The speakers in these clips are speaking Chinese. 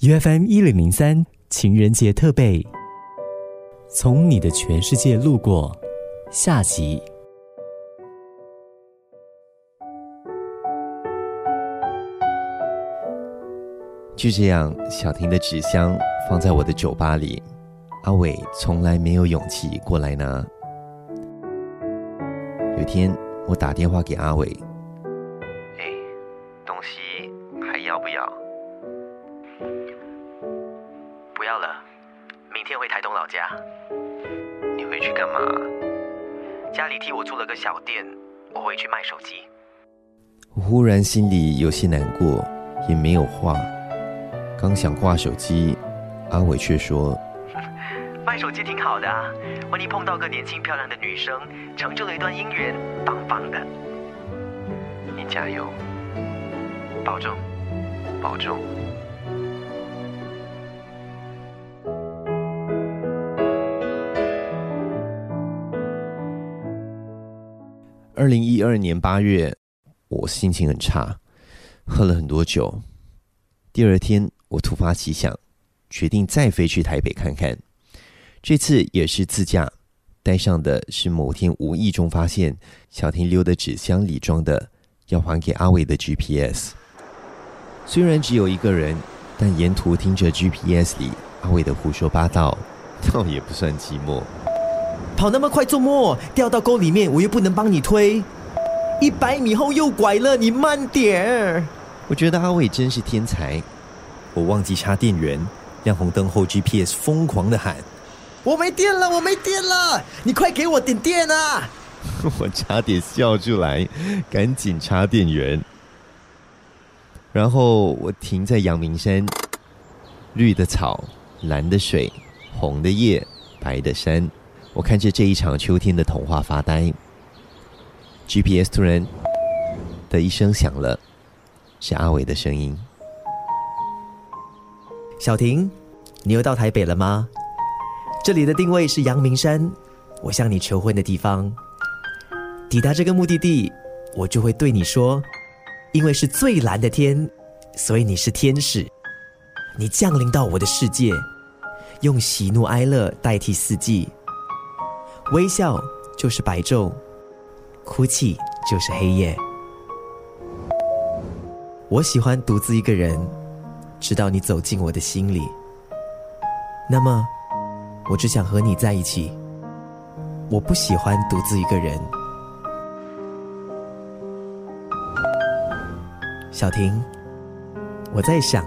，UFM 一零零三情人节特备，从你的全世界路过，下集。就这样，小婷的纸箱放在我的酒吧里，阿伟从来没有勇气过来拿。有天，我打电话给阿伟，家。你回去干嘛？家里替我租了个小店，我回去卖手机。我忽然心里有些难过，也没有话。刚想挂手机，阿伟却说：“卖手机挺好的啊，万一碰到个年轻漂亮的女生，成就了一段姻缘，棒棒的。你加油，保重，保重。”二零一二年八月，我心情很差，喝了很多酒。第二天。我突发奇想，决定再飞去台北看看。这次也是自驾，带上的是某天无意中发现小婷留的纸箱里装的要还给阿伟的 GPS。虽然只有一个人，但沿途听着 GPS 里阿伟的胡说八道，倒也不算寂寞。跑那么快做么？掉到沟里面，我又不能帮你推。一百米后右拐了，你慢点。我觉得阿伟真是天才。我忘记插电源，亮红灯后，GPS 疯狂的喊：“我没电了，我没电了，你快给我点电啊！” 我差点笑出来，赶紧插电源。然后我停在阳明山，绿的草，蓝的水，红的叶，白的山。我看着这一场秋天的童话发呆。GPS 突然的一声响了，是阿伟的声音。小婷，你又到台北了吗？这里的定位是阳明山，我向你求婚的地方。抵达这个目的地，我就会对你说：因为是最蓝的天，所以你是天使。你降临到我的世界，用喜怒哀乐代替四季。微笑就是白昼，哭泣就是黑夜。我喜欢独自一个人。直到你走进我的心里，那么我只想和你在一起。我不喜欢独自一个人。小婷，我在想，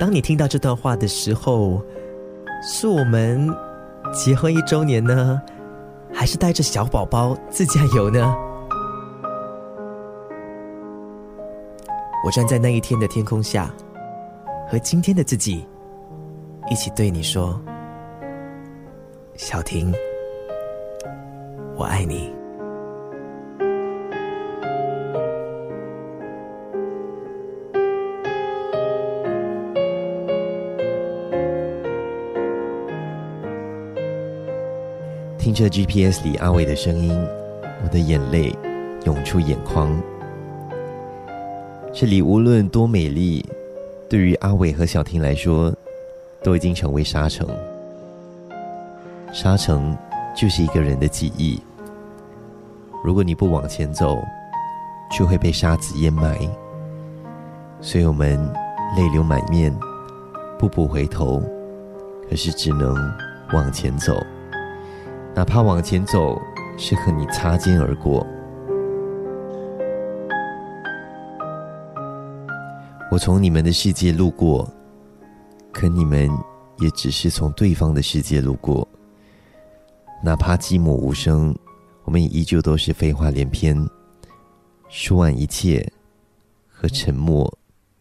当你听到这段话的时候，是我们结婚一周年呢，还是带着小宝宝自驾游呢？我站在那一天的天空下。和今天的自己一起对你说：“小婷，我爱你。”听着 GPS 里阿伟的声音，我的眼泪涌出眼眶。这里无论多美丽。对于阿伟和小婷来说，都已经成为沙城。沙城就是一个人的记忆。如果你不往前走，就会被沙子淹埋。所以我们泪流满面，步步回头，可是只能往前走，哪怕往前走是和你擦肩而过。我从你们的世界路过，可你们也只是从对方的世界路过。哪怕寂寞无声，我们也依旧都是废话连篇，说完一切，和沉默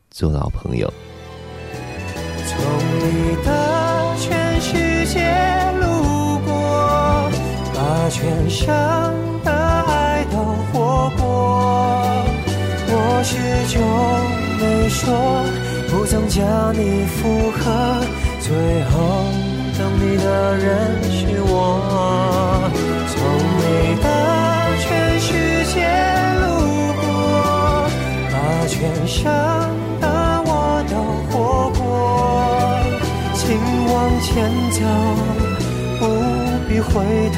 做老朋友。从你的全世界，把全生的爱都活过，我始终。没说，不曾将你附和，最后等你的人是我。从你的全世界路过，把全生的我都活过。请往前走，不必回头，